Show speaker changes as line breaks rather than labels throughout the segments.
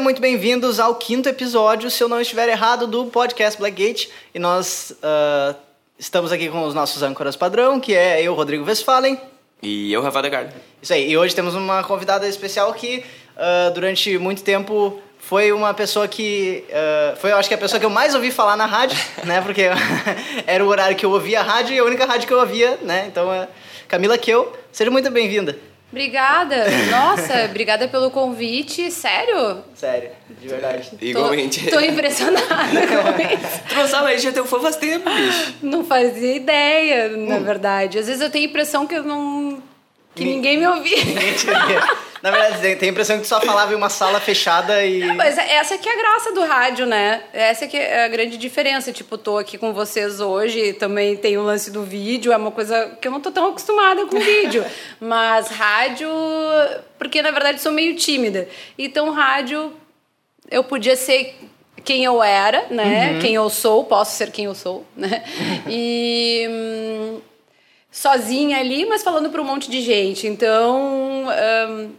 Sejam muito bem-vindos ao quinto episódio, se eu não estiver errado, do podcast Blackgate. E nós uh, estamos aqui com os nossos âncoras padrão, que é eu, Rodrigo Westphalen.
E eu, Rafa Degardo.
Isso aí. E hoje temos uma convidada especial que uh, durante muito tempo foi uma pessoa que. Uh, foi, eu acho que a pessoa que eu mais ouvi falar na rádio, né? Porque era o horário que eu ouvia a rádio e a única rádio que eu ouvia, né? Então, uh, Camila Keu, seja muito bem-vinda.
Obrigada. Nossa, obrigada pelo convite. Sério?
Sério, de verdade.
Igualmente.
Tô, tô impressionada com isso.
Tu não sabe, a gente já tem um fã faz tempo, bicho.
Não fazia ideia, na hum. verdade. Às vezes eu tenho a impressão que eu não que ninguém me ouvia.
Na verdade, tem a impressão que tu só falava em uma sala fechada e.
Não, mas essa que é a graça do rádio, né? Essa que é a grande diferença. Tipo, tô aqui com vocês hoje, também tem o lance do vídeo, é uma coisa que eu não tô tão acostumada com vídeo. mas rádio. Porque na verdade sou meio tímida. Então, rádio, eu podia ser quem eu era, né? Uhum. Quem eu sou, posso ser quem eu sou, né? E. Sozinha ali, mas falando para um monte de gente. Então, um,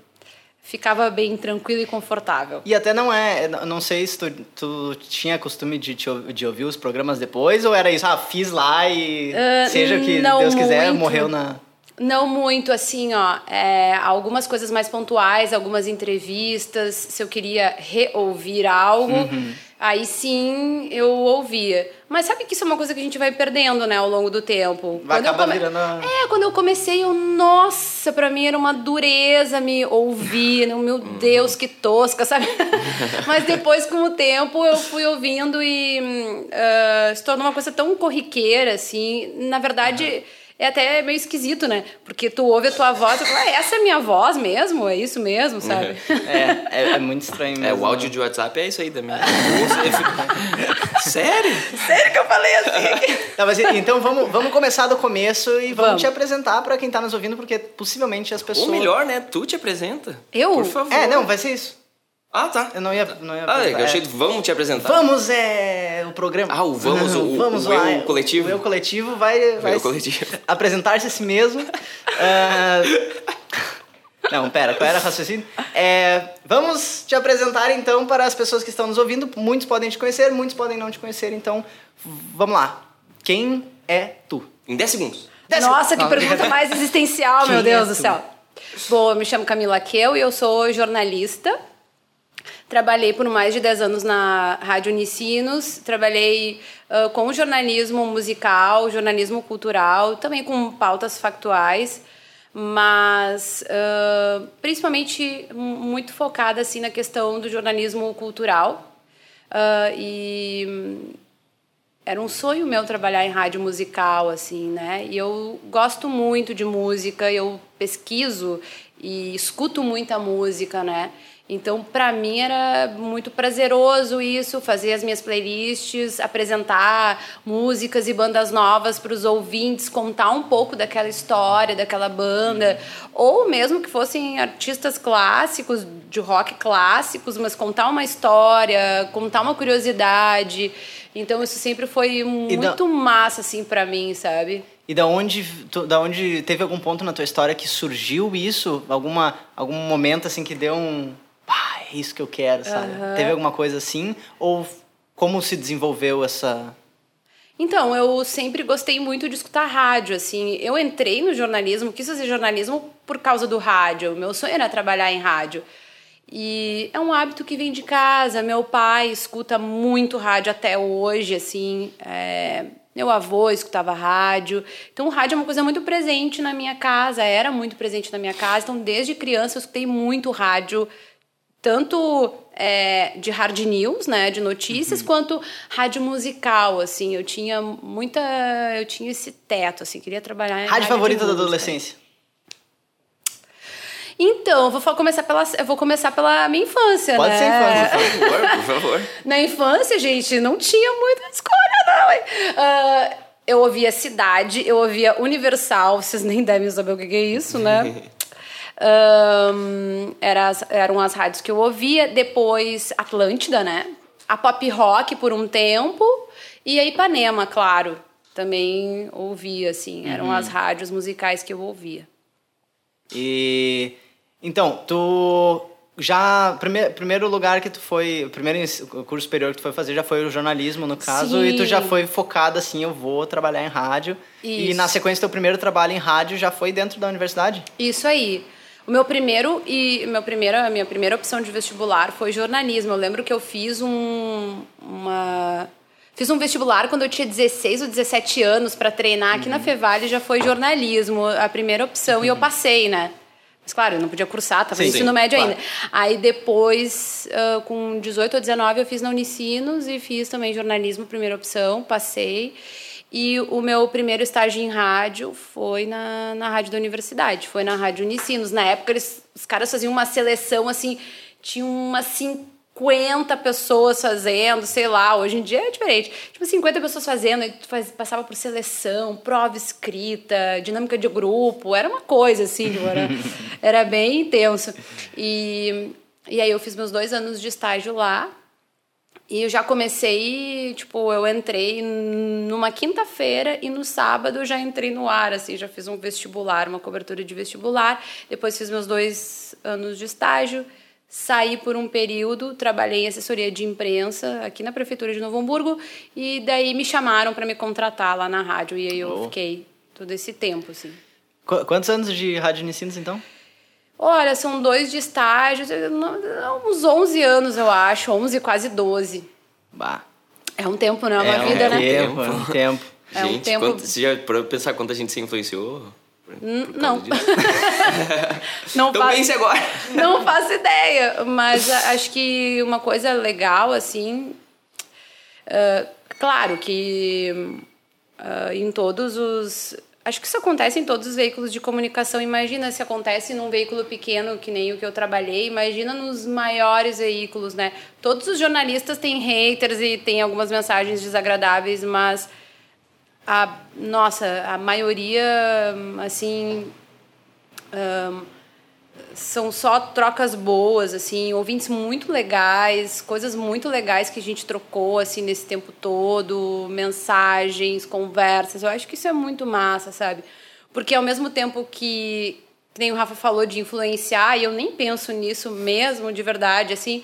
ficava bem tranquilo e confortável.
E até não é, não sei se tu, tu tinha costume de, de ouvir os programas depois, ou era isso, ah, fiz lá e uh, seja o que Deus quiser, muito. morreu na...
Não muito, assim, ó. É, algumas coisas mais pontuais, algumas entrevistas, se eu queria reouvir algo. Uhum aí sim eu ouvia. Mas sabe que isso é uma coisa que a gente vai perdendo, né, ao longo do tempo.
Vai
quando
acabar
come...
virando...
É, quando eu comecei, eu, nossa, pra mim era uma dureza me ouvir, né? meu uhum. Deus, que tosca, sabe? Mas depois, com o tempo, eu fui ouvindo e uh, se tornou uma coisa tão corriqueira, assim. Na verdade... Uhum é até meio esquisito, né? Porque tu ouve a tua voz e fala, ah, essa é minha voz mesmo? É isso mesmo, sabe?
É, é, é muito estranho mesmo.
É, o áudio de WhatsApp é isso aí também. Sério?
Sério que eu falei assim?
Tá, mas, então vamos, vamos começar do começo e vamos, vamos. te apresentar para quem tá nos ouvindo, porque possivelmente as pessoas...
Ou melhor, né? Tu te apresenta.
Eu?
Por favor.
É, não, vai ser isso.
Ah, tá.
Eu não ia. Não ia
ah, eu achei que vamos te apresentar.
Vamos é o programa.
Ah, o Vamos, o, vamos o, eu coletivo.
O eu coletivo vai, vai apresentar-se a si mesmo. uh... Não, pera, qual era o raciocínio? É, vamos te apresentar então para as pessoas que estão nos ouvindo. Muitos podem te conhecer, muitos podem não te conhecer, então vamos lá. Quem é tu?
Em 10 segundos.
Dez Nossa, que pergunta mais existencial, Quem meu Deus é do céu. Bom, eu me chamo Camila Keu e eu sou jornalista Trabalhei por mais de 10 anos na Rádio Unicinos, trabalhei uh, com jornalismo musical, jornalismo cultural, também com pautas factuais, mas uh, principalmente muito focada assim na questão do jornalismo cultural. Uh, e era um sonho meu trabalhar em rádio musical assim, né? E eu gosto muito de música, eu pesquiso e escuto muita música, né? Então, para mim era muito prazeroso isso, fazer as minhas playlists, apresentar músicas e bandas novas para os ouvintes, contar um pouco daquela história, daquela banda, ou mesmo que fossem artistas clássicos, de rock clássicos, mas contar uma história, contar uma curiosidade. Então, isso sempre foi muito massa assim para mim, sabe?
E da onde, da onde teve algum ponto na tua história que surgiu isso? Alguma, algum momento assim que deu um pá, é isso que eu quero, sabe? Uhum. Teve alguma coisa assim? Ou como se desenvolveu essa.
Então, eu sempre gostei muito de escutar rádio, assim. Eu entrei no jornalismo, quis fazer jornalismo por causa do rádio. Meu sonho era trabalhar em rádio. E é um hábito que vem de casa. Meu pai escuta muito rádio até hoje, assim. É... Meu avô escutava rádio. Então, o rádio é uma coisa muito presente na minha casa, era muito presente na minha casa. Então, desde criança, eu escutei muito rádio tanto é, de hard news, né, de notícias, uhum. quanto rádio musical, assim, eu tinha muita, eu tinha esse teto, assim, queria trabalhar
rádio, rádio favorita da adolescência.
Então, eu vou começar pela, eu vou começar pela minha infância,
Pode
né?
ser infância,
por favor, por favor.
Na infância, gente, não tinha muita escolha, não. Uh, eu ouvia Cidade, eu ouvia Universal, vocês nem devem saber o que é isso, né? Um, era, eram as rádios que eu ouvia. Depois, Atlântida, né? A pop rock por um tempo. E a Ipanema, claro. Também ouvia, assim. Eram uhum. as rádios musicais que eu ouvia.
E. Então, tu já primeiro, primeiro lugar que tu foi, o primeiro curso superior que tu foi fazer já foi o jornalismo no caso Sim. e tu já foi focada assim, eu vou trabalhar em rádio. Isso. E na sequência teu primeiro trabalho em rádio já foi dentro da universidade?
Isso aí. O meu primeiro e meu primeira, a minha primeira opção de vestibular foi jornalismo. Eu lembro que eu fiz um uma Fiz um vestibular quando eu tinha 16 ou 17 anos para treinar aqui uhum. na Fevale, já foi jornalismo, a primeira opção, uhum. e eu uhum. passei, né? Mas claro, eu não podia cursar, estava no ensino médio claro. ainda. Aí depois, uh, com 18 ou 19, eu fiz na Unicinos e fiz também jornalismo, primeira opção, passei. E o meu primeiro estágio em rádio foi na, na rádio da universidade, foi na Rádio Unicinos. Na época, eles, os caras faziam uma seleção assim, tinha umas 50 pessoas fazendo, sei lá, hoje em dia é diferente. Tipo, 50 pessoas fazendo, e tu faz, passava por seleção, prova escrita, dinâmica de grupo, era uma coisa assim, tipo, era, era bem intenso. E, e aí eu fiz meus dois anos de estágio lá, e eu já comecei, tipo, eu entrei numa quinta-feira e no sábado eu já entrei no ar, assim, já fiz um vestibular, uma cobertura de vestibular. Depois fiz meus dois anos de estágio saí por um período, trabalhei em assessoria de imprensa aqui na prefeitura de Novo Hamburgo e daí me chamaram para me contratar lá na rádio e aí eu oh. fiquei todo esse tempo, assim.
Qu quantos anos de rádio Unicinos, então?
Olha, são dois de estágio, uns 11 anos, eu acho, 11, quase 12.
Bah.
É um tempo, né? É uma é vida,
um
né?
Tempo, é um tempo.
É um tempo. Quanto, você já parou pensar quanto a gente se influenciou?
não.
não então faço, agora.
não faço ideia, mas acho que uma coisa legal, assim. Uh, claro que uh, em todos os. Acho que isso acontece em todos os veículos de comunicação. Imagina se acontece num veículo pequeno, que nem o que eu trabalhei. Imagina nos maiores veículos, né? Todos os jornalistas têm haters e têm algumas mensagens desagradáveis, mas a nossa, a maioria, assim, um, são só trocas boas, assim, ouvintes muito legais, coisas muito legais que a gente trocou, assim, nesse tempo todo, mensagens, conversas. Eu acho que isso é muito massa, sabe? Porque ao mesmo tempo que, que nem o Rafa falou de influenciar, e eu nem penso nisso mesmo, de verdade, assim,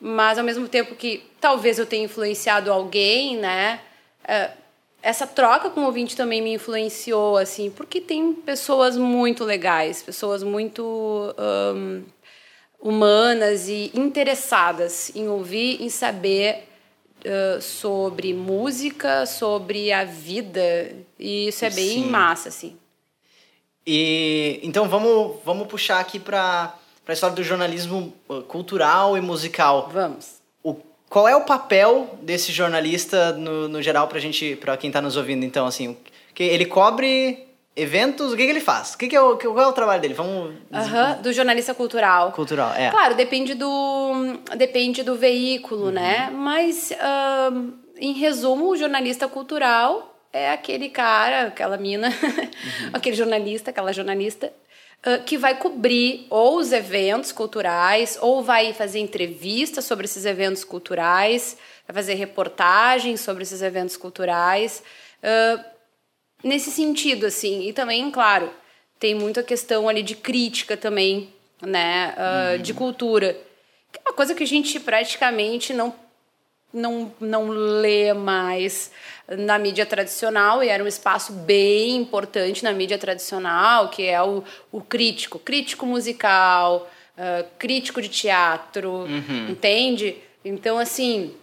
mas ao mesmo tempo que talvez eu tenha influenciado alguém, né? Uh, essa troca com o ouvinte também me influenciou, assim, porque tem pessoas muito legais, pessoas muito um, humanas e interessadas em ouvir, em saber uh, sobre música, sobre a vida, e isso é bem Sim. massa, assim.
E então vamos, vamos puxar aqui para a história do jornalismo cultural e musical.
Vamos.
Qual é o papel desse jornalista no, no geral pra gente, pra quem tá nos ouvindo, então, assim, que ele cobre eventos, o que, que ele faz? O que, que é o, qual é o trabalho dele? Vamos...
Uhum, do jornalista cultural.
Cultural, é.
Claro, depende do, depende do veículo, uhum. né? Mas, em resumo, o jornalista cultural é aquele cara, aquela mina, uhum. aquele jornalista, aquela jornalista que vai cobrir ou os eventos culturais, ou vai fazer entrevistas sobre esses eventos culturais, vai fazer reportagens sobre esses eventos culturais. Uh, nesse sentido, assim. E também, claro, tem muita questão ali de crítica também, né? Uh, uhum. De cultura. Que é uma coisa que a gente praticamente não não, não lê mais na mídia tradicional, e era um espaço bem importante na mídia tradicional, que é o, o crítico, crítico musical, uh, crítico de teatro, uhum. entende? Então, assim,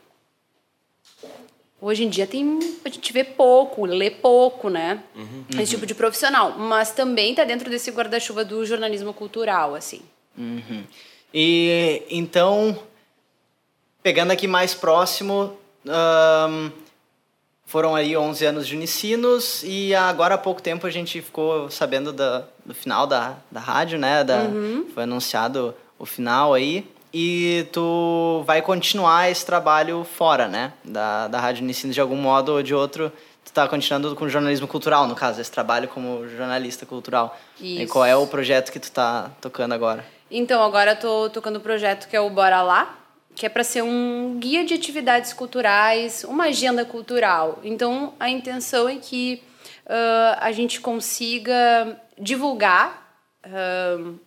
hoje em dia tem, a gente vê pouco, lê pouco, né? Uhum. Esse tipo de profissional, mas também está dentro desse guarda-chuva do jornalismo cultural, assim.
Uhum. E, então Pegando aqui mais próximo, um, foram aí 11 anos de Unicinos e agora há pouco tempo a gente ficou sabendo da, do final da, da rádio, né? Da, uhum. Foi anunciado o final aí. E tu vai continuar esse trabalho fora, né? Da, da Rádio Unicinos de algum modo ou de outro. Tu tá continuando com jornalismo cultural, no caso, esse trabalho como jornalista cultural. Isso. E qual é o projeto que tu tá tocando agora?
Então, agora eu tô tocando o projeto que é o Bora Lá, que é para ser um guia de atividades culturais, uma agenda cultural. Então, a intenção é que uh, a gente consiga divulgar uh,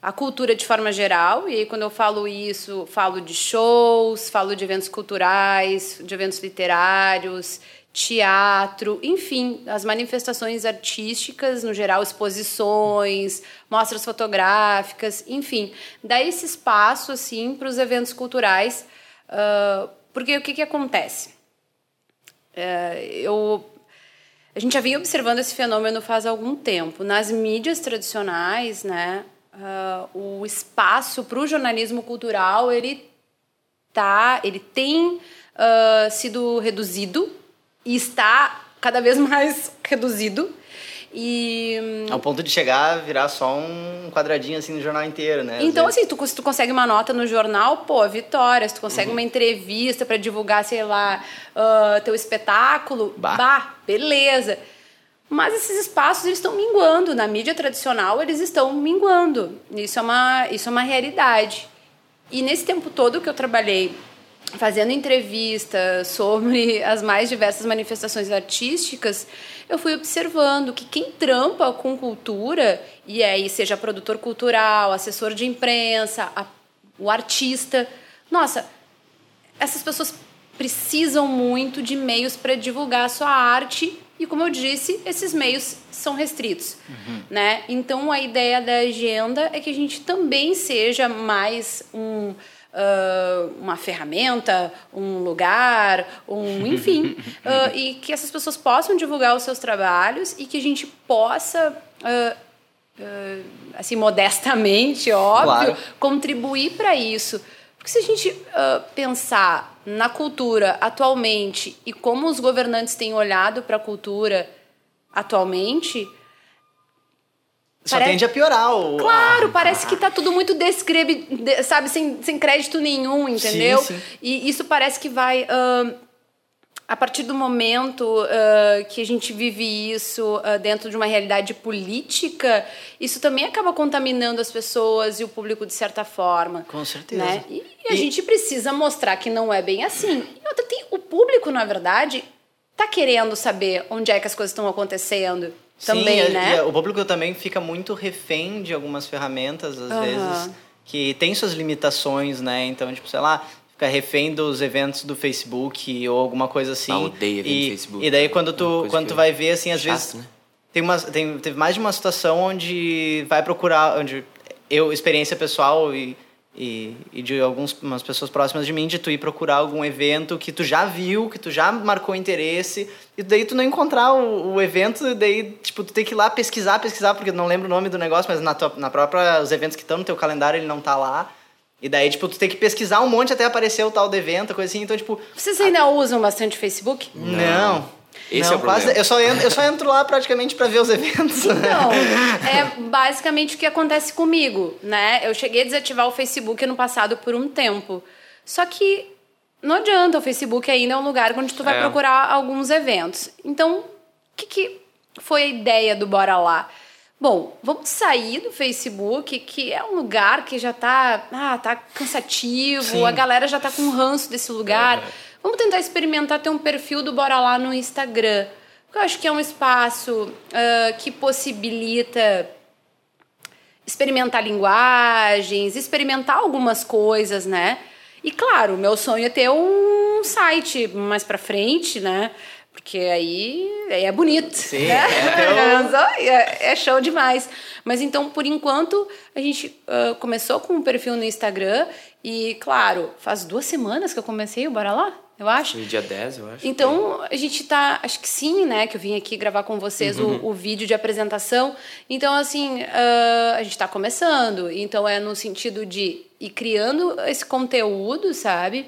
a cultura de forma geral, e aí quando eu falo isso, falo de shows, falo de eventos culturais, de eventos literários, teatro, enfim, as manifestações artísticas, no geral, exposições, mostras fotográficas, enfim, dá esse espaço, assim, para os eventos culturais, uh, porque o que, que acontece? Uh, eu a gente já vinha observando esse fenômeno faz algum tempo. Nas mídias tradicionais, né, uh, o espaço para o jornalismo cultural ele tá, ele tem sido reduzido e está cada vez mais reduzido. E...
Ao ponto de chegar a virar só um quadradinho assim no jornal inteiro, né?
então, assim, tu, se tu consegue uma nota no jornal, pô, vitória. Se tu consegue uhum. uma entrevista para divulgar, sei lá, uh, teu espetáculo, bah. bah, beleza. Mas esses espaços eles estão minguando. Na mídia tradicional, eles estão minguando. Isso é uma, isso é uma realidade. E nesse tempo todo que eu trabalhei fazendo entrevistas sobre as mais diversas manifestações artísticas, eu fui observando que quem trampa com cultura, e aí seja produtor cultural, assessor de imprensa, a, o artista, nossa, essas pessoas precisam muito de meios para divulgar a sua arte e como eu disse, esses meios são restritos, uhum. né? Então a ideia da agenda é que a gente também seja mais um uh, uma ferramenta, um lugar, um enfim, uh, e que essas pessoas possam divulgar os seus trabalhos e que a gente possa uh, assim modestamente, óbvio, claro. contribuir para isso. Porque se a gente pensar na cultura atualmente e como os governantes têm olhado para a cultura atualmente,
só parece... tende a piorar. O...
Claro, parece que tá tudo muito descrevi... sabe, sem, sem crédito nenhum, entendeu? Sim, sim. E isso parece que vai. Uh, a partir do momento uh, que a gente vive isso uh, dentro de uma realidade política, isso também acaba contaminando as pessoas e o público de certa forma.
Com certeza.
Né? E, e a e... gente precisa mostrar que não é bem assim. E outra, tem, o público, na verdade, tá querendo saber onde é que as coisas estão acontecendo também,
Sim,
né?
o público também fica muito refém de algumas ferramentas, às uhum. vezes, que tem suas limitações, né? Então, tipo, sei lá, fica refém dos eventos do Facebook ou alguma coisa assim. Ah,
odeio
e,
Facebook.
E daí quando tu, quando tu vai ver, assim, às chato, vezes... Né? Tem uma, tem, teve mais de uma situação onde vai procurar, onde eu, experiência pessoal e e, e de algumas pessoas próximas de mim de tu ir procurar algum evento que tu já viu, que tu já marcou interesse, e daí tu não encontrar o, o evento, e daí, tipo, tu tem que ir lá pesquisar, pesquisar, porque eu não lembro o nome do negócio, mas na, tua, na própria, os eventos que estão no teu calendário, ele não tá lá. E daí, tipo, tu tem que pesquisar um monte até aparecer o tal do evento, coisa assim, então, tipo...
Vocês ainda a... usam bastante Facebook?
Não. não. Esse não, é o quase, eu só entro, eu só entro lá praticamente para ver os eventos.
Então, é basicamente o que acontece comigo, né? Eu cheguei a desativar o Facebook no passado por um tempo. Só que não adianta, o Facebook ainda é um lugar onde tu vai é. procurar alguns eventos. Então, o que, que foi a ideia do Bora Lá? Bom, vamos sair do Facebook, que é um lugar que já tá, ah, tá cansativo, Sim. a galera já tá com ranço desse lugar. É Vamos tentar experimentar ter um perfil do Bora Lá no Instagram. Porque eu acho que é um espaço uh, que possibilita experimentar linguagens, experimentar algumas coisas, né? E claro, meu sonho é ter um site mais para frente, né? Porque aí, aí é bonito.
Sim, né? é,
é, é, show demais. Mas então, por enquanto, a gente uh, começou com um perfil no Instagram e, claro, faz duas semanas que eu comecei o Bora Lá eu acho.
Foi dia 10, eu acho.
Então, a gente tá. Acho que sim, né? Que eu vim aqui gravar com vocês uhum. o, o, vídeo de apresentação. Então, assim, uh, a gente está começando. Então, é no sentido de ir criando esse conteúdo, sabe?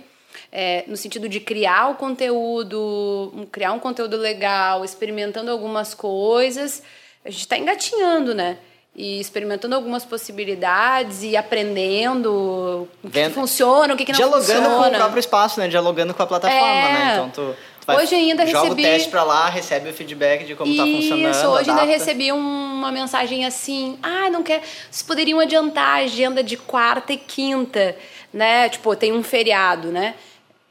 É, no sentido de criar o conteúdo, criar um conteúdo legal, experimentando algumas coisas. A gente está engatinhando, né? E experimentando algumas possibilidades e aprendendo o que, que funciona, o que, que não
Dialogando
funciona.
Dialogando com o próprio espaço, né? Dialogando com a plataforma, é. né? Então tu, tu vai,
hoje ainda
joga
recebi...
o teste para lá, recebe o feedback de como
Isso,
tá funcionando. Isso,
hoje adapta. ainda recebi uma mensagem assim: "Ah, não quer, vocês poderiam adiantar a agenda de quarta e quinta, né? Tipo, tem um feriado, né?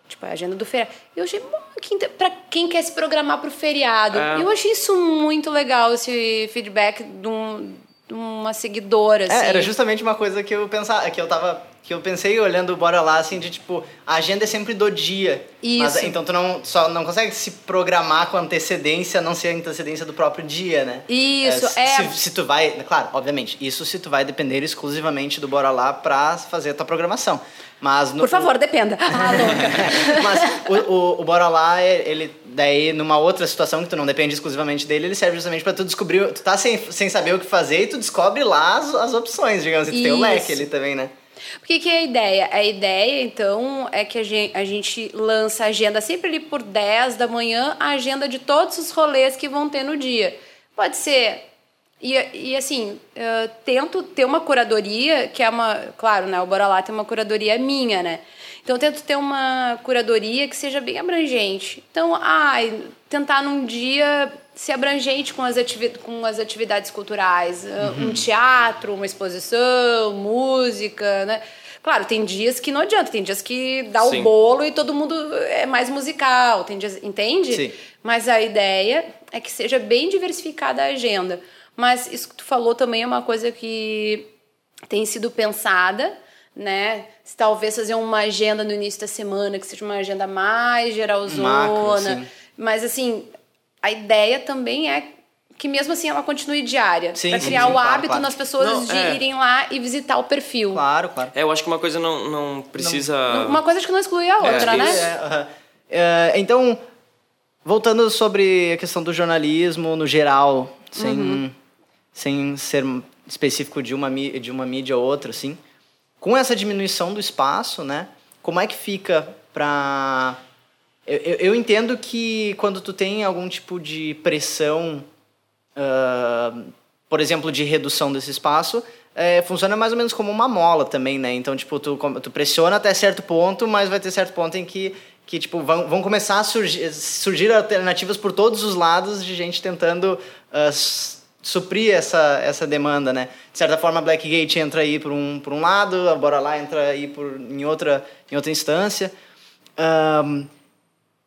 Tipo, a agenda do feriado. Eu achei, quinta, pra quem quer se programar pro feriado. É. Eu achei isso muito legal, esse feedback de um uma seguidora, assim.
É, era justamente uma coisa que eu pensava, que eu tava que eu pensei olhando o Bora Lá, assim, de tipo, a agenda é sempre do dia.
Isso.
Mas, então tu não, só não consegue se programar com antecedência, a não ser a antecedência do próprio dia, né?
Isso, é.
Se, se, tu vai, claro, obviamente, isso se tu vai depender exclusivamente do Bora Lá pra fazer a tua programação. Mas no,
Por favor, o... dependa. Ah, louca.
Mas o, o, o, Bora Lá, ele, daí, numa outra situação que tu não depende exclusivamente dele, ele serve justamente pra tu descobrir, tu tá sem, sem saber o que fazer e tu descobre lá as, as opções, digamos assim, tu tem o leque ali também, né?
O que, é a ideia? A ideia, então, é que a gente, a gente lança a agenda sempre ali por 10 da manhã, a agenda de todos os rolês que vão ter no dia. Pode ser. E, e assim, tento ter uma curadoria, que é uma. Claro, né? O Bora Lá tem uma curadoria minha, né? Então, eu tento ter uma curadoria que seja bem abrangente. Então, ai, tentar num dia ser abrangente com as, com as atividades culturais. Ah, uhum. Um teatro, uma exposição, música, né? Claro, tem dias que não adianta, tem dias que dá Sim. o bolo e todo mundo é mais musical, tem dias, entende?
Sim.
Mas a ideia é que seja bem diversificada a agenda. Mas isso que tu falou também é uma coisa que tem sido pensada, né? Se talvez fazer uma agenda no início da semana que seja uma agenda mais geralzona. Macro, Mas assim, a ideia também é que mesmo assim ela continue diária. Sim, pra criar sim, sim, o claro, hábito claro. nas pessoas não, de é. irem lá e visitar o perfil.
Claro, claro.
É, eu acho que uma coisa não, não precisa.
Não, uma coisa acho que não exclui a é, outra,
é,
né?
É, uh -huh. então, voltando sobre a questão do jornalismo no geral, sem, uhum. sem ser específico de uma, de uma mídia ou outra, assim, com essa diminuição do espaço, né? Como é que fica para eu, eu, entendo que quando tu tem algum tipo de pressão, uh, por exemplo, de redução desse espaço, é, funciona mais ou menos como uma mola também, né? Então, tipo, tu, tu pressiona até certo ponto, mas vai ter certo ponto em que, que tipo, vão, vão começar a surgir, surgir alternativas por todos os lados de gente tentando uh, suprir essa, essa demanda, né? De certa forma, a Blackgate entra aí por um, por um lado, a Bora Lá entra aí por, em, outra, em outra instância. Um,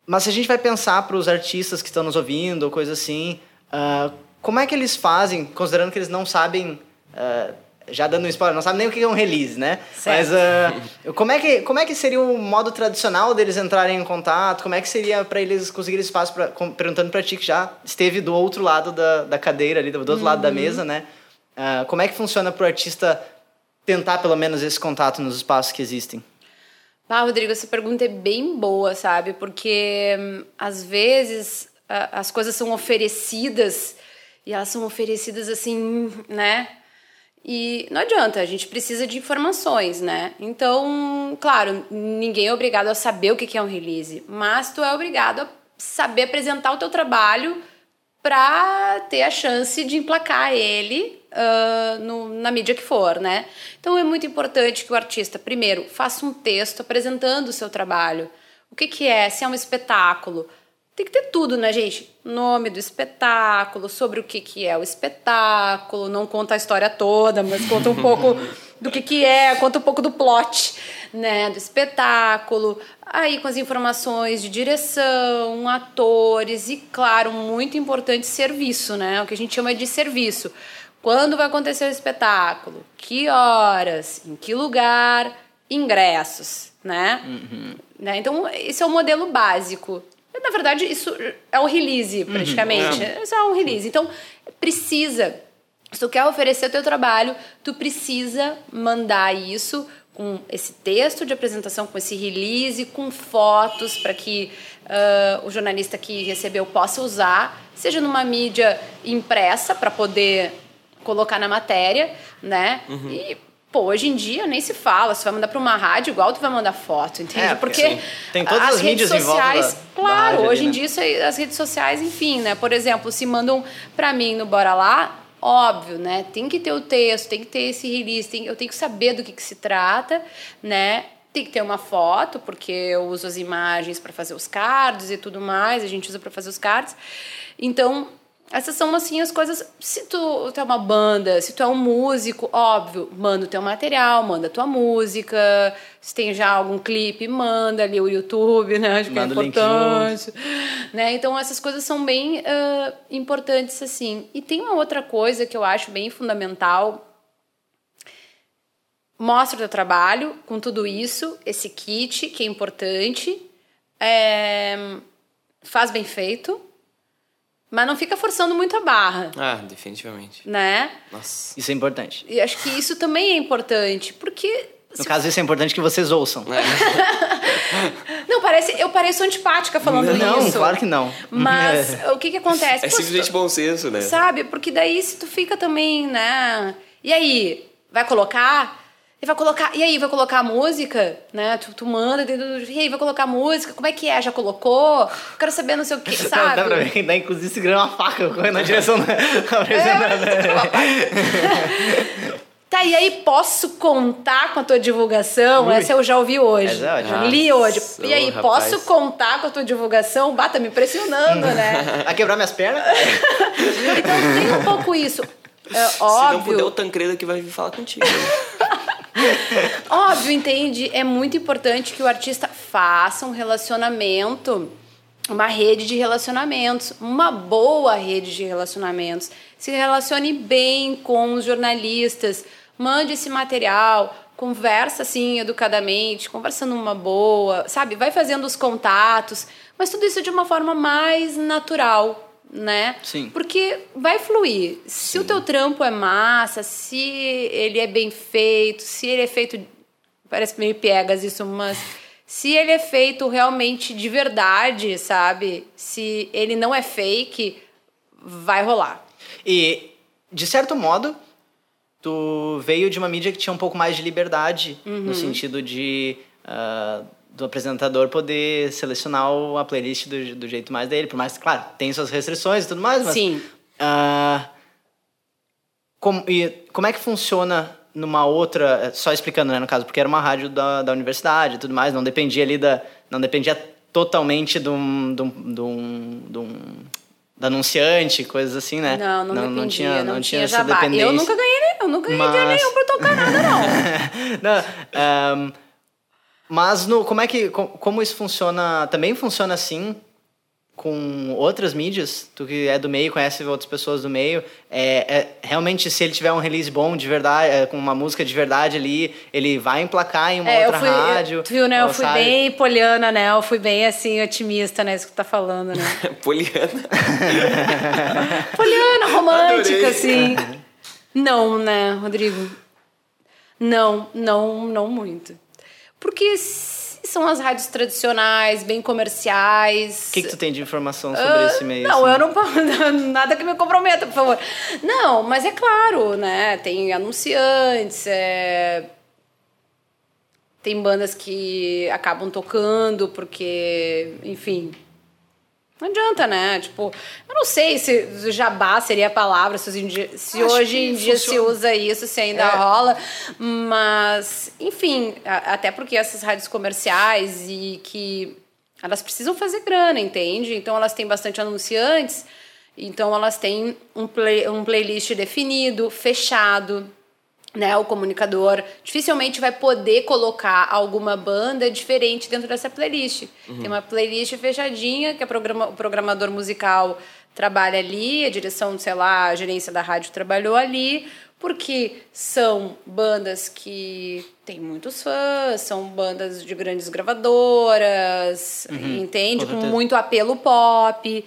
mas se a gente vai pensar para os artistas que estão nos ouvindo, ou coisa assim, uh, como é que eles fazem, considerando que eles não sabem, uh, já dando um spoiler, não sabem nem o que é um release, né?
Certo.
Mas uh, como, é que, como é que seria o modo tradicional deles entrarem em contato? Como é que seria para eles conseguirem espaço, pra, com, perguntando para ti que já esteve do outro lado da, da cadeira, ali, do outro uhum. lado da uhum. mesa, né? como é que funciona para o artista tentar pelo menos esse contato nos espaços que existem?
Ah, Rodrigo, essa pergunta é bem boa, sabe? Porque hum, às vezes a, as coisas são oferecidas e elas são oferecidas assim, né? E não adianta, a gente precisa de informações, né? Então, claro, ninguém é obrigado a saber o que é um release, mas tu é obrigado a saber apresentar o teu trabalho para ter a chance de emplacar ele uh, no, na mídia que for, né? Então é muito importante que o artista, primeiro, faça um texto apresentando o seu trabalho. O que, que é? Se é um espetáculo. Tem que ter tudo, né, gente? Nome do espetáculo, sobre o que, que é o espetáculo, não conta a história toda, mas conta um pouco do que, que é, conta um pouco do plot, né, do espetáculo, aí com as informações de direção, atores e, claro, muito importante, serviço, né, o que a gente chama de serviço. Quando vai acontecer o espetáculo? Que horas? Em que lugar? Ingressos, né? Uhum. né? Então, esse é o modelo básico. Na verdade, isso é o release, uhum. praticamente. Uhum. É. Isso é um release. Então, precisa... Se tu quer oferecer o teu trabalho, tu precisa mandar isso com esse texto de apresentação, com esse release, com fotos para que uh, o jornalista que recebeu possa usar, seja numa mídia impressa para poder colocar na matéria, né? Uhum. E Pô, hoje em dia nem se fala. Se vai mandar para uma rádio, igual tu vai mandar foto, entende?
É, porque sim. tem todas as, as redes sociais. Da,
claro,
da
hoje
ali,
em dia isso aí, as redes sociais, enfim, né? Por exemplo, se mandam para mim no Bora Lá, óbvio, né? Tem que ter o texto, tem que ter esse release, tem, eu tenho que saber do que, que se trata, né? Tem que ter uma foto, porque eu uso as imagens para fazer os cards e tudo mais, a gente usa para fazer os cards. Então, Essas são, assim, as coisas. Se tu, tu é uma banda, se tu é um músico, óbvio, manda o teu material, manda a tua música. Se tem já algum clipe, manda ali o YouTube, né? Acho
Manda
que é importante. Né? Então, essas coisas são bem ah, importantes, assim. E tem uma outra coisa que eu acho bem fundamental. Mostra o teu trabalho com tudo isso, esse kit, que é importante. É, Faz bem feito. Mas não fica forçando muito a barra,
Ah, definitivamente.
né?
Nossa.
Isso é importante.
E acho que isso também é importante, porque.
No caso, isso é importante que vocês ouçam.
Não, parece. Eu pareço antipática falando
não,
isso.
claro que não.
Mas o que que acontece?
É
Pô,
simplesmente
tu-
bom senso, né?
Sabe? Porque daí se tu fica também, né? E aí, vai colocar? E vai colocar. E aí, vai colocar a música? Né? Tu, tu manda, dentro do- e aí, vai colocar a música? Como é que é? Já colocou? Quero saber não sei o que,
Dá,
sabe?
dá pra ver que daí, inclusive, segurando uma faca correndo na direção da
É,
apresentadora.
Tá, e aí posso contar com a tua divulgação?
Ui.
Essa eu já ouvi hoje.
Essa é.
Já li hoje.
Nossa,
e aí,
ô,
posso
rapaz.
contar com a tua divulgação? Bata me pressionando, né?
Vai quebrar minhas pernas?
Então tem um pouco isso. É,
Se não
óbvio.
puder, o Tancredo que vai vir falar contigo.
Óbvio, entende? É muito importante que o artista faça um relacionamento, uma rede de relacionamentos, uma boa rede de relacionamentos. Se relacione bem com os jornalistas, mande esse material, conversa assim educadamente, conversa numa boa, sabe? Vai fazendo os contatos, mas tudo isso de uma forma mais natural. Né?
Sim.
Porque vai fluir. Se o teu trampo é massa, se ele é bem feito, se ele é feito. Parece meio piegas isso, mas. Se ele é feito realmente de verdade, sabe? Se ele não é fake, vai rolar.
E, de certo modo, tu veio de uma mídia que tinha um pouco mais de liberdade,
Uhum.
no sentido de ah, do apresentador poder selecionar a playlist do, do jeito mais dele, por mais que, claro, tem suas restrições e tudo mais, mas...
Sim.
ah, como, e como é que funciona numa outra... Só explicando, né, no caso, porque era uma rádio da, da universidade e tudo mais, não dependia ali da... Não dependia totalmente de um... De um, de um, de um da anunciante, coisas assim, né?
Não, não, dependia,
tinha,
não, tinha,
essa
jabá.
dependência.
Eu nunca ganhei, eu nunca ganhei dinheiro
Mas-
nenhum pra tocar nada, não.
Não, ehm, mas no, como é que co- como isso funciona? Também funciona assim com outras mídias? Tu que é do meio, conhece outras pessoas do meio. É, é- realmente, se ele tiver um release bom de verdade, é, com uma música de verdade ali, ele vai emplacar em uma
É, eu
outra
fui,
rádio.
eu- tu viu, né? Eu fui
sabe?
bem poliana, né? Eu fui bem, assim, otimista, né? Isso que tu tá falando, né?
Poliana.
Poliana, romântica,
Adorei.
assim. Não, né, Rodrigo? Não, não, não muito. Porque são as rádios tradicionais, bem comerciais.
O que, que tu tem de informação sobre esse meio?
Não,
assim?
eu não nada que me comprometa, por favor. Não, mas é claro, né? Tem anunciantes, é... tem bandas que acabam tocando porque, enfim, não adianta, né? Tipo, eu não sei se jabá seria a palavra, se hoje em dia, se, hoje em dia se usa isso, se ainda
É.
rola. Mas, enfim, a- até porque essas rádios comerciais e que elas precisam fazer grana, entende? Então elas têm bastante anunciantes, então elas têm um, play, um playlist definido, fechado né, o comunicador dificilmente vai poder colocar alguma banda diferente dentro dessa playlist. Tem uma playlist fechadinha que a programa, o programador musical trabalha ali, a direção, sei lá, a gerência da rádio trabalhou ali, porque são bandas que têm muitos fãs, são bandas de grandes gravadoras, entende?
com
Com muito apelo pop.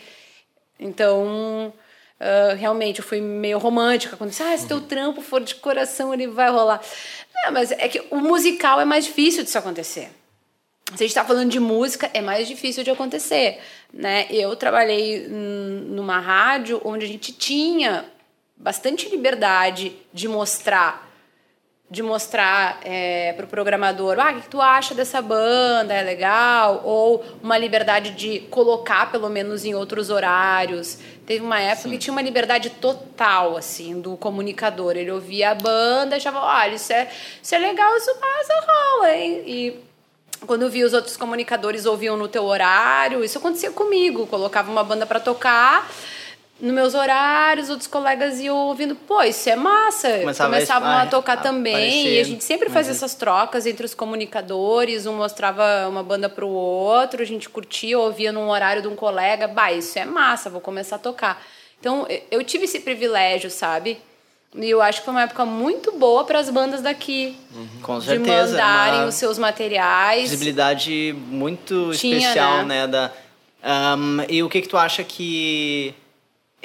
Então, ah, realmente, eu fui meio romântica quando disse, ah, se teu trampo for de coração, ele vai rolar. Não, mas é que o musical é mais difícil disso acontecer. Se a gente está falando de música, é mais difícil de acontecer, né? Eu trabalhei numa rádio onde a gente tinha bastante liberdade de mostrar de mostrar é, para o programador, ah, o que tu acha dessa banda, é legal? Ou uma liberdade de colocar pelo menos em outros horários. Teve uma época que tinha uma liberdade total, assim, do comunicador. Ele ouvia a banda e achava, olha, isso é, isso é legal, isso passa, rola, hein? E quando vi os outros comunicadores ouviam no teu horário, isso acontecia comigo. Colocava uma banda para tocar, nos meus horários, outros colegas iam ouvindo, pô, isso é massa.
Começava
Começavam
a-
a tocar
a-
também.
aparecer,
E a gente sempre fazia essas trocas entre os comunicadores, um mostrava uma banda pro outro, a gente curtia, ouvia num horário de um colega, bah, isso é massa, vou começar a tocar. Então, eu- tive esse privilégio, sabe? E eu acho que foi uma época muito boa para as bandas daqui.
Com
De
certeza.
mandarem
uma
os seus materiais.
visibilidade muito
Tinha,
especial,
né?
né? da, Ahn, e o que, que tu acha que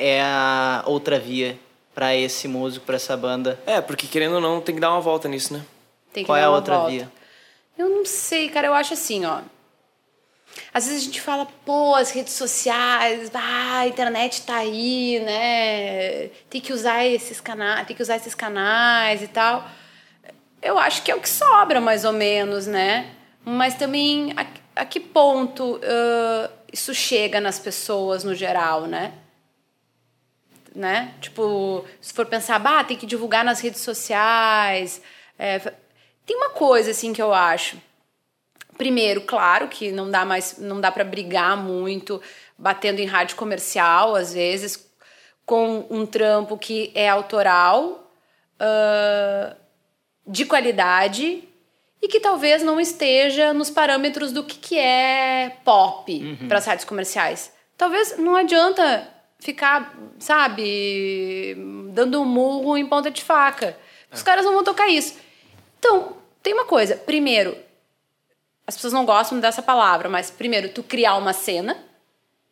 é a outra via para esse músico, para essa banda?
É, porque querendo ou não, tem que dar uma volta nisso, né?
Tem que
Qual é
dar
a
uma
outra
volta.
via?
Eu não sei, cara. Eu acho assim, ó. Às vezes a gente fala, pô, as redes sociais, ah, a internet tá aí, né? Tem que usar esses canais, tem que usar esses canais e tal. Eu acho que é o que sobra, mais ou menos, né? Mas também a, a que ponto ah, isso chega nas pessoas no geral, né? Né? Tipo, se for pensar, bah, tem que divulgar nas redes sociais. é, tem uma coisa assim que eu acho. Primeiro, claro que não dá mais, não dá para brigar muito batendo em rádio comercial, às vezes, com um trampo que é autoral, ah, de qualidade e que talvez não esteja nos parâmetros do que, que é pop para as rádios comerciais. Talvez não adianta ficar, sabe, dando um murro em ponta de faca. Os caras não vão tocar isso. Então, tem uma coisa. Primeiro, as pessoas não gostam dessa palavra, mas primeiro, tu criar uma cena.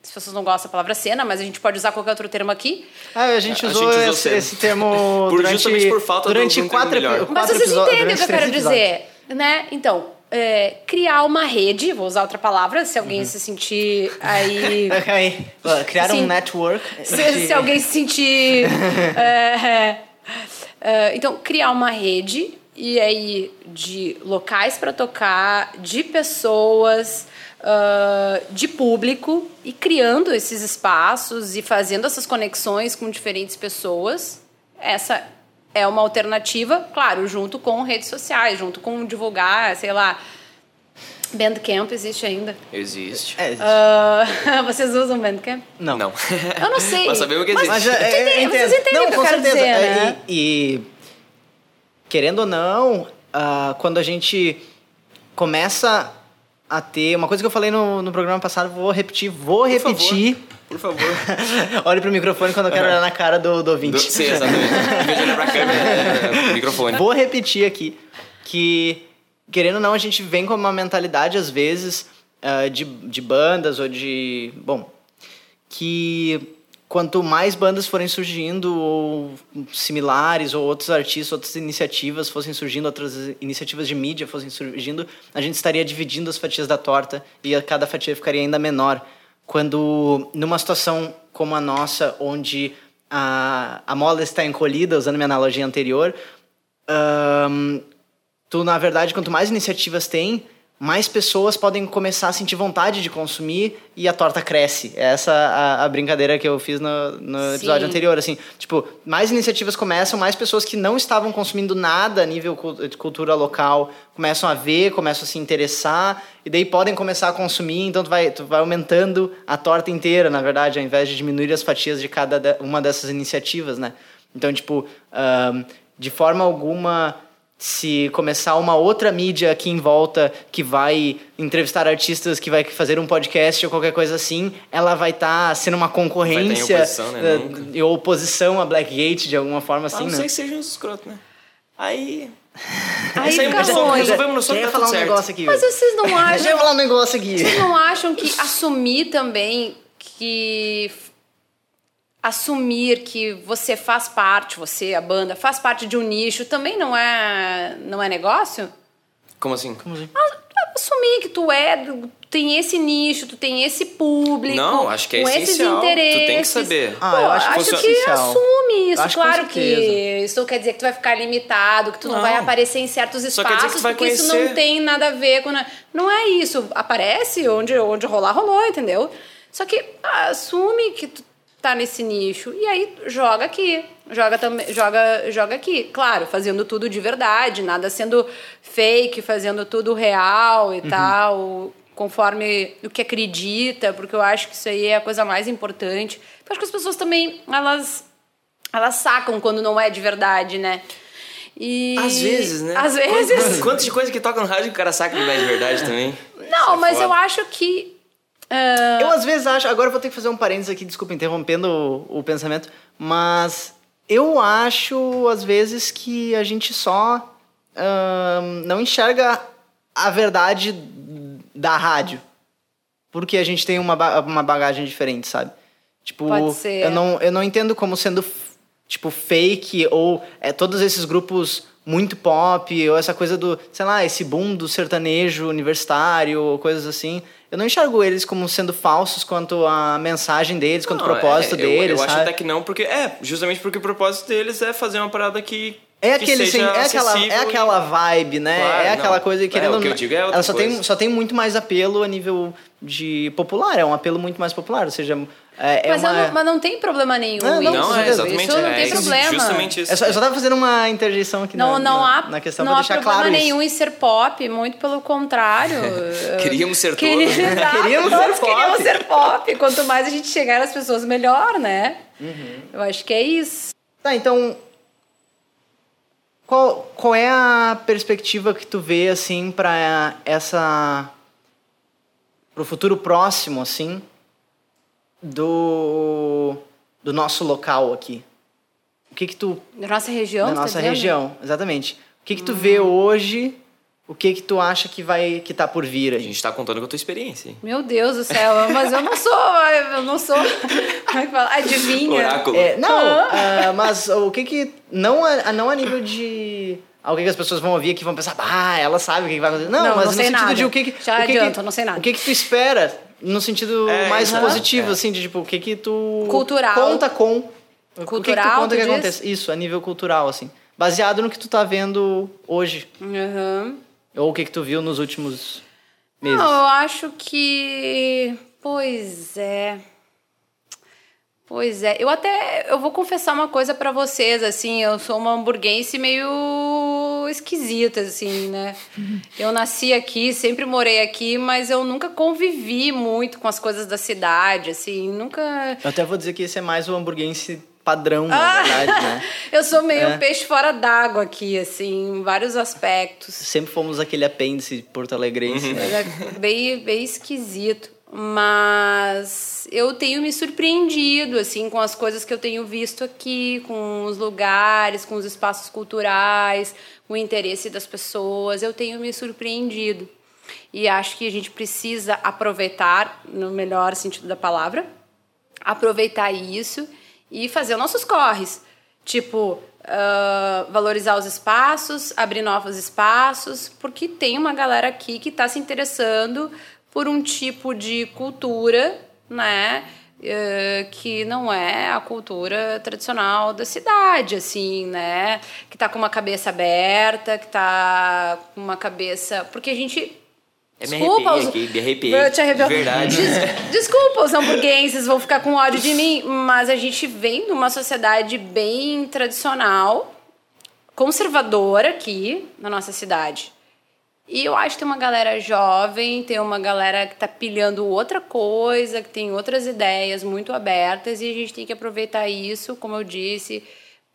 As pessoas não gostam da palavra cena, mas a gente pode usar qualquer outro termo aqui.
Ah, a gente
A
usou,
gente usou
esse, esse termo
Por-
durante,
justamente por falta do-
durante
de termo
quatro,
melhor.
quatro
Mas vocês entendem o que eu quero dizer, né? Então, é, criar uma rede, vou usar outra palavra, se
Uhum.
alguém se sentir aí.
Ok. Criar um
Sim.
network.
se,
de-
se alguém se sentir. é, é, então, criar uma rede e aí de locais para tocar, de pessoas, ah, de público e criando esses espaços e fazendo essas conexões com diferentes pessoas. Essa é uma alternativa, claro, junto com redes sociais, junto com divulgar, sei lá. Bandcamp existe ainda.
Existe.
É,
Ah, vocês usam Bandcamp?
não.
Não.
Eu não sei.
Mas sabemos que
Mas-
existe.
Mas é,
Tu
é,
entende-
entendo.
vocês entendem
não,
o que
com
eu quero
certeza.
dizer,
É,
né?
e, e, querendo ou não, ah, quando a gente começa a ter uma coisa que eu falei no, no programa passado, vou repetir, vou
Por
repetir.
Por favor.
Olhe pro microfone quando eu quero olhar na cara do, do
Do,
ouvinte.
sim, exatamente. Em vez de olhar pra câmera, é, microfone.
Vou repetir aqui que, querendo ou não, a gente vem com uma mentalidade, às vezes, ah, de, de bandas ou de. Bom, que quanto mais bandas forem surgindo, ou similares, ou outros artistas, outras iniciativas fossem surgindo, outras iniciativas de mídia fossem surgindo, a gente estaria dividindo as fatias da torta e cada fatia ficaria ainda menor. Quando, numa situação como a nossa, onde a, a mola está encolhida, usando minha analogia anterior, ahn, tu, na verdade, quanto mais iniciativas tem, mais pessoas podem começar a sentir vontade de consumir e a torta cresce. É essa a, a brincadeira que eu fiz no, no episódio
Sim.
anterior. Assim, tipo, mais iniciativas começam, mais pessoas que não estavam consumindo nada a nível de cultura local começam a ver, começam a se interessar e daí podem começar a consumir. Então tu vai, tu vai aumentando a torta inteira, na verdade, ao invés de diminuir as fatias de cada uma dessas iniciativas, né? Então, tipo, ahn, de forma alguma se começar uma outra mídia aqui em volta que vai entrevistar artistas, que vai fazer um podcast ou qualquer coisa assim, ela vai estar sendo uma concorrência
oposição, né?
eh, e oposição a Blackgate de alguma forma assim,
não
né?
ser que sejam uns escrotos, né? Aí.
Aí fica ruim.
resolvemos no tá
falar um
certo.
negócio aqui.
Mas vocês não
Deixa eu
acham,
falar um negócio aqui.
vocês não acham que assumir também que assumir que você faz parte, você, a banda, faz parte de um nicho, também não é não é negócio?
Como assim?
Assumir que tu é, tu tem esse nicho, tu tem esse público,
Não, acho que é
com esses
essencial. Tu tem que
interesses.
saber.
Ah,
Pô,
eu acho que
acho que
essencial.
assume isso,
Acho que
claro que, isso não quer dizer que tu vai ficar limitado, que tu não,
Não.
vai aparecer em certos
que
espaços, porque isso não
conhecer.
tem nada a ver com. Não é isso. Aparece onde, onde rolar, rolou, entendeu? Só que ah, assume que tu tá nesse nicho e aí joga aqui. Joga, também, joga, joga aqui. Claro, fazendo tudo de verdade, nada sendo fake, fazendo tudo real
Uhum.
e tal. conforme o que acredita, porque eu acho que isso aí é a coisa mais importante. Eu acho que as pessoas também, elas, elas sacam quando não é de verdade, né?
E... Às vezes, né?
Às vezes.
Quantas de coisa que toca no rádio que o cara saca que não é de verdade também?
Não, mas foda. eu acho que.
Uh... Eu às vezes acho. Agora eu vou ter que fazer um parênteses aqui, desculpa, interrompendo o, o pensamento. Mas eu acho, às vezes, que a gente só uh, não enxerga a verdade da rádio. Porque a gente tem uma, uma bagagem diferente, sabe? Tipo,
Pode ser.
Eu, não, eu não entendo como sendo tipo, fake, ou é, todos esses grupos muito pop, ou essa coisa do, sei lá, esse boom do sertanejo universitário, ou coisas assim. Eu não enxergo eles como sendo falsos quanto a mensagem deles, quanto o propósito
é,
deles.
Eu, eu
acho
até que não, porque é, justamente porque o propósito deles é fazer uma parada que.
É, aquele, sim, é, aquela, é aquela vibe, né? Claro, é aquela
não.
coisa que querendo.
É, o que eu digo é
ela só
coisa.
tem, só tem muito mais apelo a nível de popular, é um apelo muito mais popular, ou seja, é,
é mas,
uma...
não, mas não tem problema nenhum.
Não, não,
não é, exatamente.
Isso não
é,
tem problema.
Justamente isso.
Eu só, eu só tava fazendo uma interjeição aqui
não,
na,
não
na,
há,
na questão
não
pra
há
deixar
problema
claro
nenhum
isso.
em ser pop, muito pelo contrário.
Queríamos ser
Queríamos,
todos.
exato,
Queríamos
todos
ser pop.
queríamos ser pop. Quanto mais a gente chegar nas pessoas, melhor, né?
Uhum.
Eu acho que é isso.
Tá, então. Qual, qual é a perspectiva que tu vê, assim, pra essa. pro futuro próximo, assim, do. do nosso local aqui? O que que tu.
Da nossa região?
da
você
nossa
tá
região, exatamente. O que que tu vê hoje? O que que tu acha que vai. que tá por vir
A
aí?
gente tá contando com a tua experiência. hein?
Meu Deus do céu, mas eu não sou, eu não sou, como é que fala? Adivinha.
Oráculo.
É, não, ah, mas o que que. Não a, não a nível de. ah, O que, que as pessoas vão ouvir aqui vão pensar, ah, ela sabe o que, que vai acontecer. Não,
Não,
mas
não
no
sei
sentido
nada.
de o que que.
Já
o que
adianto,
que,
não sei nada.
O que que tu espera, no sentido
É,
mais positivo,
É.
assim, de tipo, o que que tu.
Cultural.
Conta com. o que que tu
Cultural,
conta
tu
que
diz?
acontece? Isso, a nível cultural, assim. Baseado no que tu tá vendo hoje.
Uhum.
Ou o que que tu viu nos últimos meses.
Não, eu acho que. Pois é. Pois é. Eu até. Eu vou confessar uma coisa pra vocês, assim. Eu sou uma hamburguense meio esquisita, assim, né? Eu nasci aqui, sempre morei aqui, mas eu nunca convivi muito com as coisas da cidade, assim. Nunca.
Eu até vou dizer que esse é mais o hamburguense padrão,
Ah!
na verdade, né?
Eu sou meio
É.
peixe fora d'água aqui, assim, em vários aspectos.
Sempre fomos aquele apêndice porto-alegrense, né?
É bem, bem esquisito. Mas eu tenho me surpreendido, assim, com as coisas que eu tenho visto aqui, com os lugares, com os espaços culturais, o interesse das pessoas. Eu tenho me surpreendido. E acho que a gente precisa aproveitar, no melhor sentido da palavra, aproveitar isso e fazer os nossos corres. Tipo, ah, valorizar os espaços, abrir novos espaços, porque tem uma galera aqui que está se interessando por um tipo de cultura, né? eh, que não é a cultura tradicional da cidade, assim, né? Que tá com uma cabeça aberta, que tá com uma cabeça. Porque a gente
me
Desculpa,
arrepiei
os-
aqui, me arrepiei.
Vou te arrepiar.
De verdade.
Des- Desculpa, os hamburguenses vão ficar com ódio de mim, mas a gente vem de uma sociedade bem tradicional, conservadora aqui na nossa cidade. E eu acho que tem uma galera jovem, tem uma galera que tá pilhando outra coisa, que tem outras ideias muito abertas e a gente tem que aproveitar isso, como eu disse,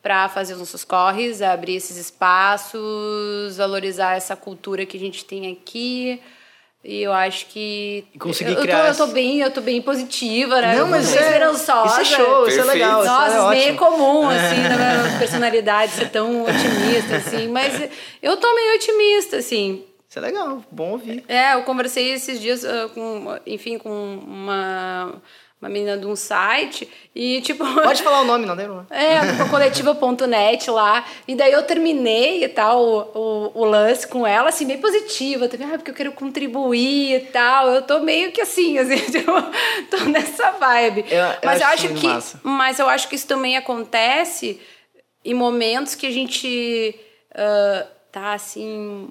para fazer os nossos corres, abrir esses espaços, valorizar essa cultura que a gente tem aqui. E eu acho que
E conseguir
eu, eu
criar
tô, eu tô bem, eu tô bem positiva, né?
Não,
eu
mas
tô
é,
esperançosa.
isso é show, isso é legal, isso
Nossa,
é
isso meio
ótimo.
comum, assim, na minha personalidade, ser tão otimista, assim. Mas eu tô meio otimista, assim.
Isso é legal, bom ouvir.
É, eu conversei esses dias ah, com, enfim, com uma, uma menina de um site e, tipo...
Pode falar o nome, não tem problema.
É, coletiva.net lá. E daí eu terminei e tal, o, o, o lance com ela, assim, meio positiva. Também, ah, porque eu quero contribuir e tal. Eu tô meio que assim, assim, tipo, tô nessa vibe.
Eu- eu
mas eu
acho
acho
muito
que.
massa.
Mas eu acho que isso também acontece em momentos que a gente ah, tá assim.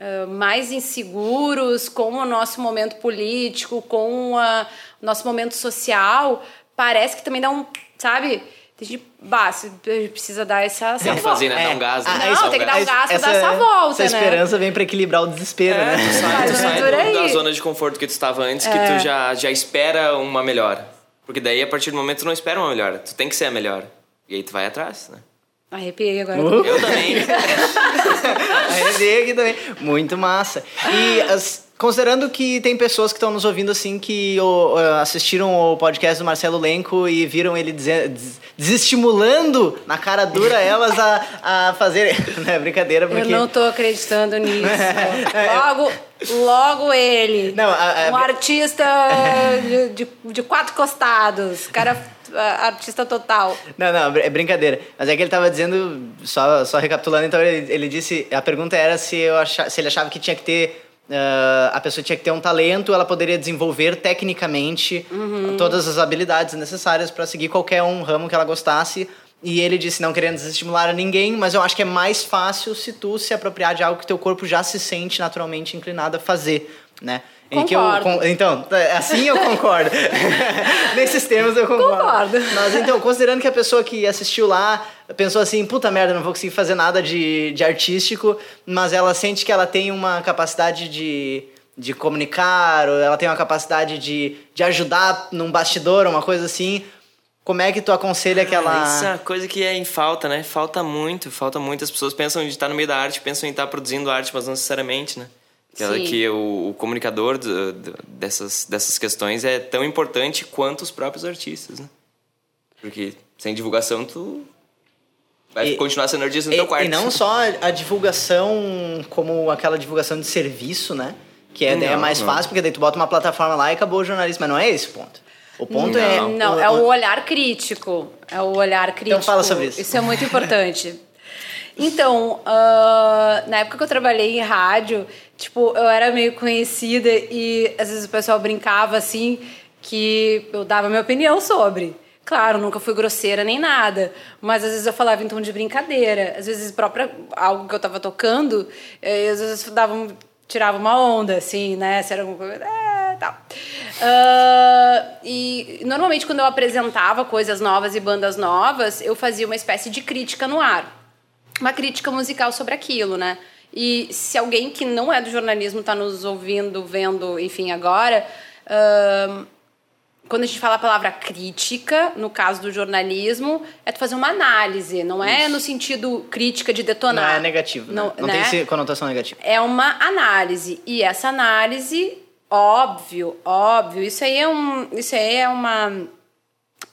Ah, mais inseguros com o nosso momento político, com a- o nosso momento social, parece que também dá um, sabe? Tem gente, bah, você precisa dar essa, essa
Tem que
volta.
fazer, né? Dar um gás. né?
Não,
Dar um
tem que dar um gás pra
essa,
dar essa volta,
essa
né?
esperança vem pra equilibrar o desespero,
É,
né?
tu sai, tu sai da zona de conforto que tu estava antes, que tu já, já espera uma melhora. Porque daí, a partir do momento, tu não espera uma melhora. Tu tem que ser a melhor. E aí tu vai atrás, né?
Arrepiei agora.
Uh.
Eu também.
Arrepiei aqui também. Muito massa. E as- considerando que tem pessoas que estão nos ouvindo assim que o- uh, assistiram o podcast do Marcelo Lenco e viram ele dizer- des- desestimulando na cara dura elas a, a fazer. Não é brincadeira, porque.
Eu não tô acreditando nisso. logo, logo ele.
Não, a- a-
um artista de, de, de quatro costados. Cara, a- artista total.
Não, não, é brincadeira. Mas é que ele tava dizendo, só, só recapitulando, então ele, ele disse, a pergunta era se, eu acha, se ele achava que tinha que ter, ah, a pessoa tinha que ter um talento, ela poderia desenvolver tecnicamente todas as habilidades necessárias para seguir qualquer um ramo que ela gostasse. E ele disse, não querendo desestimular a ninguém, mas eu acho que é mais fácil se tu se apropriar de algo que teu corpo já se sente naturalmente inclinado a fazer, né? Em que eu, então, assim eu concordo. Nesses termos eu concordo.
Concordo.
Mas então, considerando que a pessoa que assistiu lá pensou assim, puta merda, não vou conseguir fazer nada de, de artístico, mas ela sente que ela tem uma capacidade de, de comunicar, ou ela tem uma capacidade de, de ajudar num bastidor, uma coisa assim. Como é que tu aconselha que ela.
Isso é uma coisa que é em falta, né? Falta muito, falta muito. As pessoas pensam em estar no meio da arte, pensam em estar produzindo arte, mas não necessariamente, né? Que, ela-
Sim.
que o, o comunicador do- do- dessas, dessas questões é tão importante quanto os próprios artistas, né? Porque sem divulgação tu vai
E-
continuar sendo artista no
E,
teu quarto.
e não só a divulgação como aquela divulgação de serviço, né? Que é,
Não,
é mais
não.
fácil, porque daí tu bota uma plataforma lá e acabou o jornalismo. Mas não é esse o ponto. O ponto é.
Não, é o olhar crítico. É o olhar crítico.
Então fala sobre isso.
Isso é muito importante. Então, ah, na época que eu trabalhei em rádio, tipo, eu era meio conhecida e às vezes o pessoal brincava assim que eu dava minha opinião sobre. Claro, nunca fui grosseira nem nada, mas às vezes eu falava em tom de brincadeira. Às vezes própria algo que eu tava tocando, eh, às vezes dava tirava uma onda assim, né? Se era alguma coisa, é, tal. Ah, e normalmente quando eu apresentava coisas novas e bandas novas, eu fazia uma espécie de crítica no ar uma crítica musical sobre aquilo, né? E se alguém que não é do jornalismo está nos ouvindo, vendo, enfim, agora, quando a gente fala a palavra crítica, no caso do jornalismo, é tu fazer uma análise, não é no sentido crítica de
Não
detonar.
é negativo. Não,
Não,
não
né?
tem conotação negativa.
É uma análise. E essa análise, óbvio, óbvio, isso aí é um. Isso aí é uma.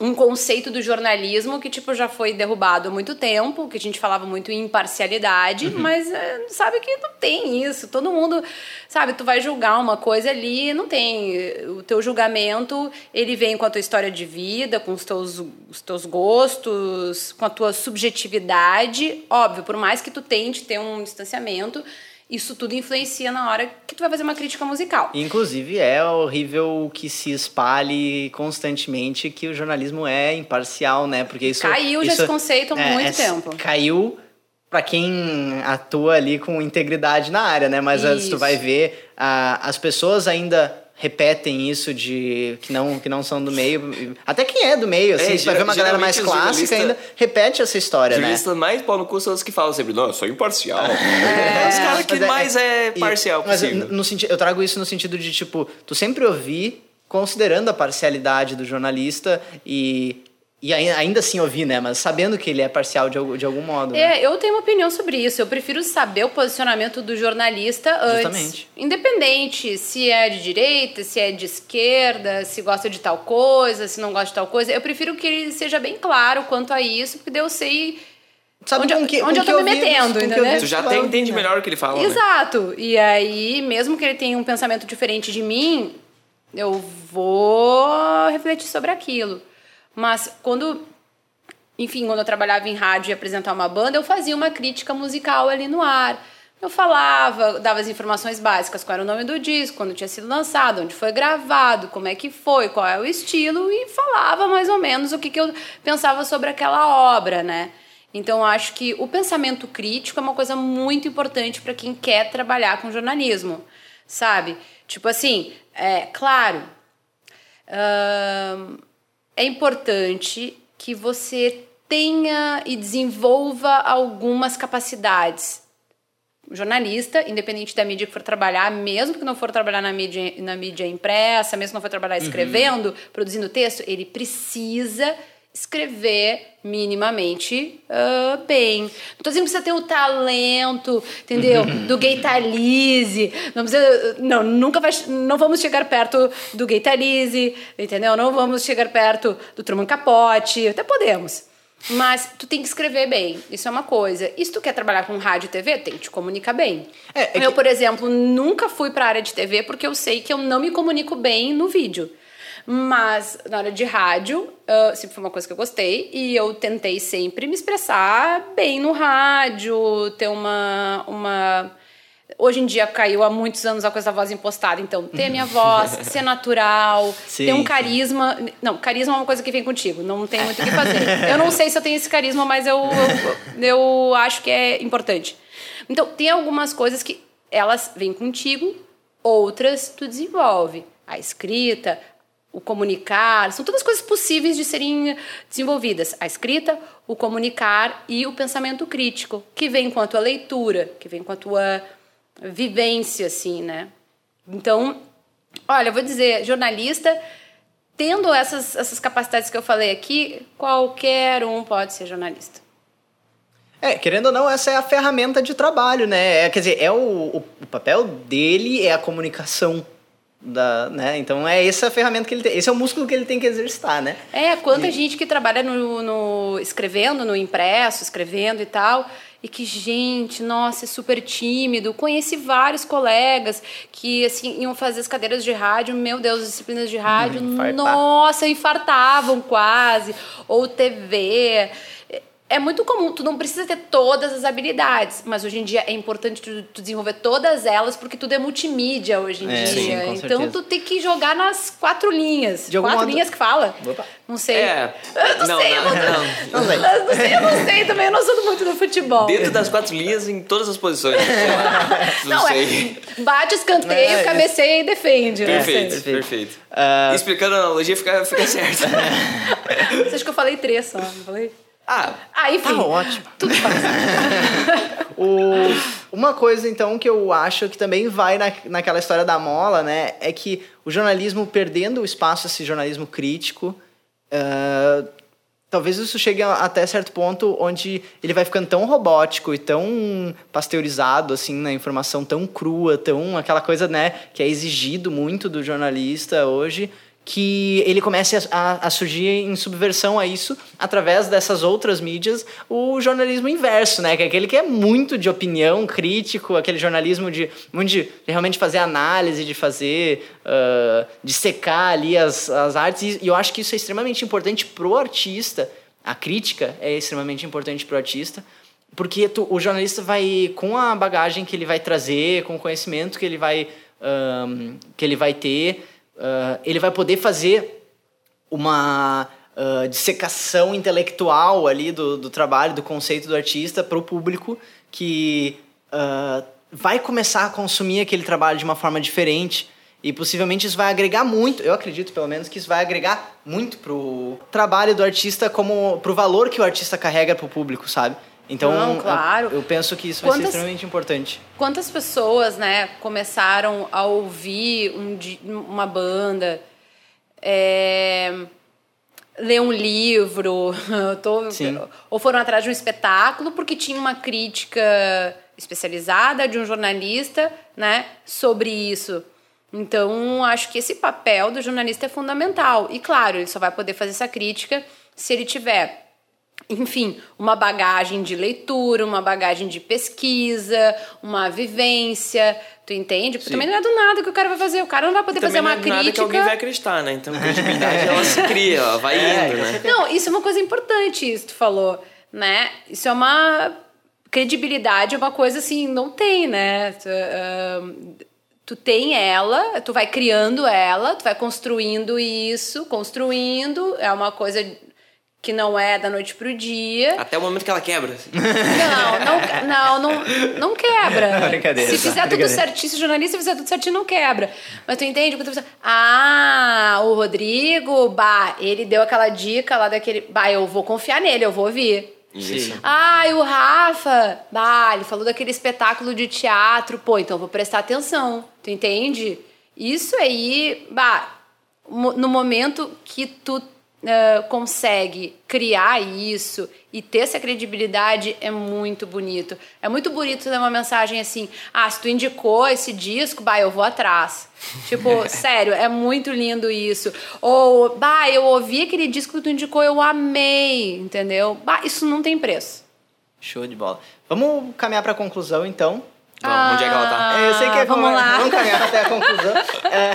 Um conceito do jornalismo que, tipo, já foi derrubado há muito tempo, que a gente falava muito em imparcialidade,
Uhum.
mas é, sabe que não tem isso. Todo mundo, sabe, tu vai julgar uma coisa ali, não tem. O teu julgamento, ele vem com a tua história de vida, com os teus, os teus gostos, com a tua subjetividade. Óbvio, por mais que tu tente ter um distanciamento, isso tudo influencia na hora que tu vai fazer uma crítica musical.
Inclusive, é horrível que se espalhe constantemente que o jornalismo é imparcial, né? Porque isso.
Caiu já
isso
esse conceito há muito tempo.
Caiu pra quem atua ali com integridade na área, né? Mas antes tu
Isso.
vai ver, ah, as pessoas ainda repetem isso de que não que não são do meio até quem é do meio assim
É,
você vai ver uma galera mais
os
clássica ainda repete essa história
Os
né
jornalistas mais pau no cu são os que falam sempre, não, eu sou imparcial. É, os caras que
Mas
mais é, parcial
mas
possível.
no sentido, eu trago isso no sentido de, tipo, tu sempre ouvir considerando a parcialidade do jornalista e, e ai- ainda assim ouvir, né? Mas sabendo que ele é parcial de, algum- de algum modo. né?
É, eu tenho uma opinião sobre isso. Eu prefiro saber o posicionamento do jornalista antes.
Justamente.
Independente se é de direita, se é de esquerda, se gosta de tal coisa, se não gosta de tal coisa. Eu prefiro que ele seja bem claro quanto a isso, porque daí eu sei.
Sabe
onde-
com que,
onde
com
eu
que
tô me metendo, entendeu?
ouvidos
Tu já até entende
né?
melhor o que ele fala, né?
Exato. E aí, mesmo que ele tenha um pensamento diferente de mim, eu vou refletir sobre aquilo. Mas quando, enfim, quando eu trabalhava em rádio e apresentar uma banda, eu fazia uma crítica musical ali no ar. Eu falava, dava as informações básicas, qual era o nome do disco, quando tinha sido lançado, onde foi gravado, como é que foi, qual é o estilo e falava mais ou menos o que, que eu pensava sobre aquela obra, né? Então, acho que o pensamento crítico é uma coisa muito importante para quem quer trabalhar com jornalismo, sabe? Tipo assim, é claro, é importante que você tenha e desenvolva algumas capacidades. O jornalista, independente da mídia que for trabalhar, mesmo que não for trabalhar na mídia, na mídia impressa, mesmo que não for trabalhar escrevendo, uhum. produzindo texto, ele precisa escrever minimamente uh, bem. Não tô dizendo que precisa ter o talento, entendeu? Do Gaitalize. Não precisa, não, nunca vai, não vamos chegar perto do Gaitalize, entendeu? Não vamos chegar perto do Truman Capote, até podemos. Mas tu tem que escrever bem, isso é uma coisa. E se tu quer trabalhar com rádio e TV, tem que te comunicar bem. É, é eu, que... por exemplo, nunca fui para a área de TV porque eu sei que eu não me comunico bem no vídeo. Mas na hora de rádio, uh, sempre foi uma coisa que eu gostei e eu tentei sempre me expressar bem no rádio, ter uma. uma Hoje em dia caiu há muitos anos a coisa da voz impostada. Então, ter a minha voz, ser natural, sim, ter um carisma. Não, carisma é uma coisa que vem contigo, não tem muito o que fazer. Eu não sei se eu tenho esse carisma, mas eu, eu, eu acho que é importante. Então, tem algumas coisas que elas vêm contigo, outras tu desenvolve. A escrita, o comunicar, são todas coisas possíveis de serem desenvolvidas. A escrita, o comunicar e o pensamento crítico, que vem com a tua leitura, que vem com a tua vivência, assim, né? Então, olha, eu vou dizer, jornalista, tendo essas, essas capacidades que eu falei aqui, qualquer um pode ser jornalista.
É, querendo ou não, essa é a ferramenta de trabalho, né? É, quer dizer, é o, o, o papel dele é a comunicação da, né? Então é essa a ferramenta que ele tem, esse é o músculo que ele tem que exercitar, né?
É, quanta e... gente que trabalha no, no, escrevendo, no impresso, escrevendo e tal, e que gente, nossa, é super tímido. Conheci vários colegas que assim iam fazer as cadeiras de rádio, meu Deus, disciplinas de rádio, hum, nossa, infartavam quase, ou TV é muito comum, tu não precisa ter todas as habilidades, mas hoje em dia é importante tu, tu desenvolver todas elas, porque tudo é multimídia hoje em é, dia. Sim, então certeza. tu tem que jogar nas quatro linhas. De quatro modo... linhas que fala. Opa. Não sei.
É.
Eu não, não sei, não, eu não, não, não, sei. não sei, eu não sei também, eu não sou muito do futebol.
Dentro das quatro linhas, em todas as posições.
não, não sei. É, bate escanteio, é, cabeceia e defende.
Perfeito, né? perfeito. Uh... Explicando a analogia fica, fica certo.
Você acha que eu falei três só, não falei?
Ah, ah enfim. Tá ótimo. Tudo o, uma coisa, então, que eu acho que também vai na, naquela história da mola, né? É que o jornalismo perdendo o espaço, esse jornalismo crítico, uh, talvez isso chegue até certo ponto onde ele vai ficando tão robótico e tão pasteurizado, assim, na informação tão crua, tão aquela coisa, né, que é exigido muito do jornalista hoje, que ele comece a, a, a, surgir em subversão a isso através dessas outras mídias, o jornalismo inverso, né? Que é aquele que é muito de opinião, crítico, aquele jornalismo de, muito de, de realmente fazer análise, de fazer, uh, de secar ali as, as artes. E, e eu acho que isso é extremamente importante pro artista. A crítica é extremamente importante pro artista, porque tu, o jornalista vai, com a bagagem que ele vai trazer, com o conhecimento que ele vai, um, que ele vai ter, uh, ele vai poder fazer uma uh, dissecação intelectual ali do, do trabalho, do conceito do artista para o público que uh, vai começar a consumir aquele trabalho de uma forma diferente. E possivelmente isso vai agregar muito, eu acredito pelo menos que isso vai agregar muito pro trabalho do artista como pro valor que o artista carrega pro público, sabe? Então, Não, claro. eu, eu, penso que isso quantas, vai ser extremamente importante.
Quantas pessoas, né, começaram a ouvir um, uma banda, é, ler um livro, tô, ou foram atrás de um espetáculo porque tinha uma crítica especializada de um jornalista, né, sobre isso. Então, acho que esse papel do jornalista é fundamental. E claro, ele só vai poder fazer essa crítica se ele tiver enfim, uma bagagem de leitura, uma bagagem de pesquisa, uma vivência, tu entende? Porque Sim. também não é do nada que o cara vai fazer, o cara não vai poder fazer uma crítica. Não é nada que
alguém vai acreditar, né? Então a credibilidade ela se cria, ela vai é, indo, né?
Não, isso é uma coisa importante, isso tu falou, né? Isso é uma credibilidade, é uma coisa assim, não tem, né? Tu, uh, tu tem ela, tu vai criando ela, tu vai construindo isso, construindo, é uma coisa que não é da noite pro dia.
Até o momento que ela quebra.
Não, não, não, não, não quebra.
Brincadeira,
Se fizer tudo
brincadeira.
certinho, se o jornalista fizer tudo certinho, não quebra. Mas tu entende? Quando tu pensa, ah, o Rodrigo, bah, ele deu aquela dica lá daquele. Bah, eu vou confiar nele, eu vou ouvir.
Isso.
Ah, e o Rafa, bah, ele falou daquele espetáculo de teatro, pô, então eu vou prestar atenção, tu entende? Isso aí, bah, no momento que tu ah, consegue criar isso e ter essa credibilidade, é muito bonito. É muito bonito ter uma mensagem assim, ah, se tu indicou esse disco, bah, eu vou atrás. Tipo, sério, é muito lindo isso. Ou, bah, eu ouvi aquele disco que tu indicou, eu amei, entendeu? Bah, isso não tem preço.
Show de bola. Vamos caminhar para a conclusão, então.
Vamos, onde é que ela tá?
É, eu sei que é
vamos
como-
lá.
Vamos caminhar até a conclusão. É,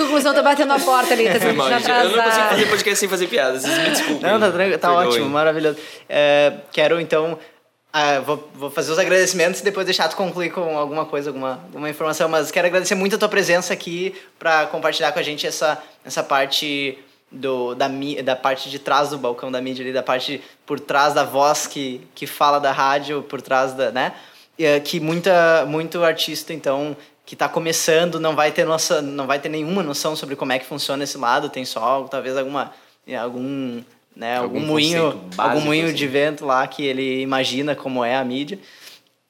Conclusão, tô batendo a porta ali, tá
Foi mal,
sentindo
gente. Eu não consigo fazer podcast sem fazer piadas. Vocês me desculpem.
Não, tá, tranquilo, tá ótimo, maravilhoso. É, quero então. ah, vou, vou fazer os agradecimentos e depois deixar tu concluir com alguma coisa, alguma, alguma informação. Mas quero agradecer muito a tua presença aqui para compartilhar com a gente essa, essa parte do, da, da parte de trás do balcão da mídia ali, da parte por trás da voz que, que fala da rádio, por trás da. né? E, é, que muita, muito artista, então, que está começando, não vai ter nossa, não vai ter nenhuma noção sobre como é que funciona esse lado, tem só talvez alguma é, algum né, algum,
Algum
moinho, algum moinho
assim.
de vento lá que ele imagina como é a mídia.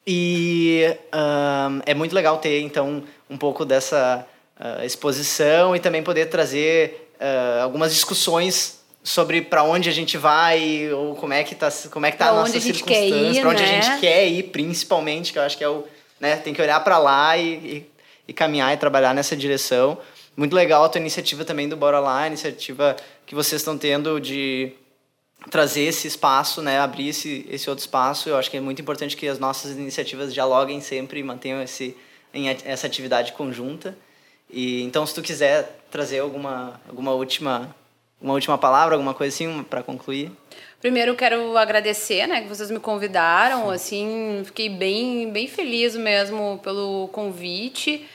E ahn, é muito legal ter então um pouco dessa ah, exposição e também poder trazer ah, algumas discussões sobre para onde a gente vai ou como é que tá como é que tá
Pra
a nossa circunstância,
ir,
para onde
né?
a gente quer ir, principalmente, que eu acho que é o, né, tem que olhar para lá e, e, e caminhar e trabalhar nessa direção. Muito legal a tua iniciativa também do Bora Lá, a iniciativa que vocês estão tendo de trazer esse espaço, né, abrir esse, esse outro espaço. Eu acho que é muito importante que as nossas iniciativas dialoguem sempre e mantenham esse, essa atividade conjunta. E então, se tu quiser trazer alguma, alguma última uma última palavra, alguma coisa assim para concluir.
Primeiro, quero agradecer, né, que vocês me convidaram, assim, fiquei bem, bem feliz mesmo pelo convite.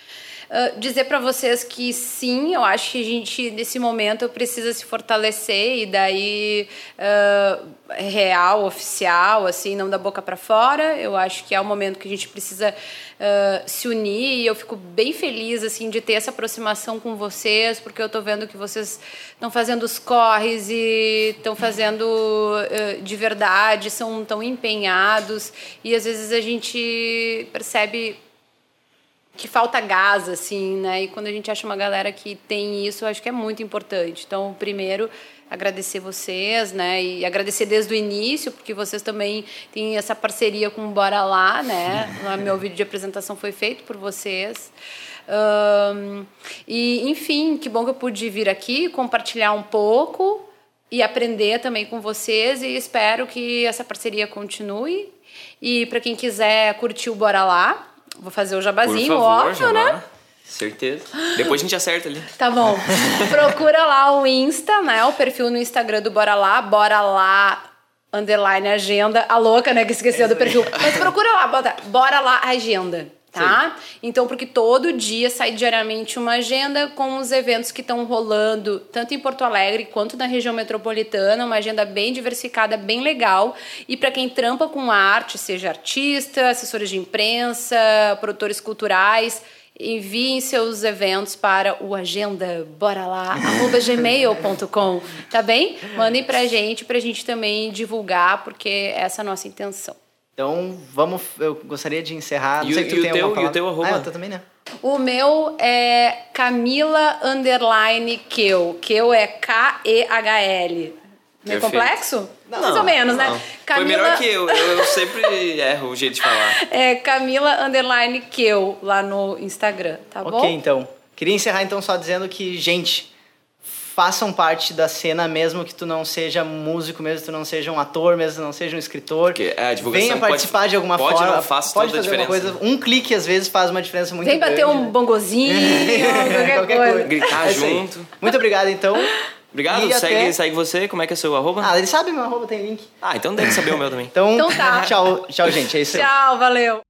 Ah, dizer para vocês que sim, eu acho que a gente, nesse momento, precisa se fortalecer e daí ah, real, oficial, assim, não da boca para fora. Eu acho que é o momento que a gente precisa ah, se unir e eu fico bem feliz, assim, de ter essa aproximação com vocês, porque eu tô vendo que vocês estão fazendo os corres e estão fazendo de verdade, são tão empenhados e às vezes a gente percebe que falta gás, assim, né? E quando a gente acha uma galera que tem isso, eu acho que é muito importante. Então, primeiro, agradecer vocês, né? E agradecer desde o início, porque vocês também têm essa parceria com o Bora Lá, né? O meu vídeo de apresentação foi feito por vocês. Ahn, e, enfim, que bom que eu pude vir aqui, compartilhar um pouco e aprender também com vocês e espero que essa parceria continue. E para quem quiser curtir o Bora Lá, vou fazer o jabazinho,
favor,
óbvio,
já
né?
Certeza. Depois a gente acerta ali.
Tá bom. Procura lá o Insta, né? O perfil no Instagram do Bora Lá, Bora Lá underline agenda. A louca, né, que esqueceu do perfil. Mas procura lá, bota Bora Lá Agenda. Tá? Então, porque todo dia sai diariamente uma agenda com os eventos que estão rolando, tanto em Porto Alegre quanto na região metropolitana, uma agenda bem diversificada, bem legal. E para quem trampa com arte, seja artista, assessores de imprensa, produtores culturais, enviem seus eventos para o agenda. Bora lá arroba gmail.com tá bem? Mandem pra gente pra gente também divulgar porque essa é a nossa intenção
Então, vamos. Eu gostaria de encerrar. Não
E o-
sei se tu
e o
tem
teu-
alguma
e o teu arroba?
Ah, eu também, né?
o meu é Camila underline Keu Keu é K-E-H-L meio complexo? Mais ou menos, né?
não. Foi melhor que eu. eu. eu sempre erro o jeito de falar.
É Camila underline Keu lá no Instagram, tá bom?
Ok, então. Queria encerrar então só dizendo que, gente, façam parte da cena mesmo que tu não seja músico, mesmo que tu não seja um ator, mesmo que tu não seja um escritor.
Porque é, a divulgação
Venha
pode-
participar de alguma
pode,
forma.
não faz
pode
toda a
fazer alguma
diferença.
coisa. Um clique às vezes faz uma diferença muito
Vem
grande.
bater um bongozinho, qualquer, coisa.
Gritar
É isso aí.
junto.
Muito obrigado, então.
Obrigado,
E
segue,
até-
segue você. Como é que é seu arroba?
Ah, ele sabe meu arroba tem link.
Ah, então deve saber o meu também.
Então,
Então tá.
tchau, tchau, gente. É isso aí.
Tchau, valeu.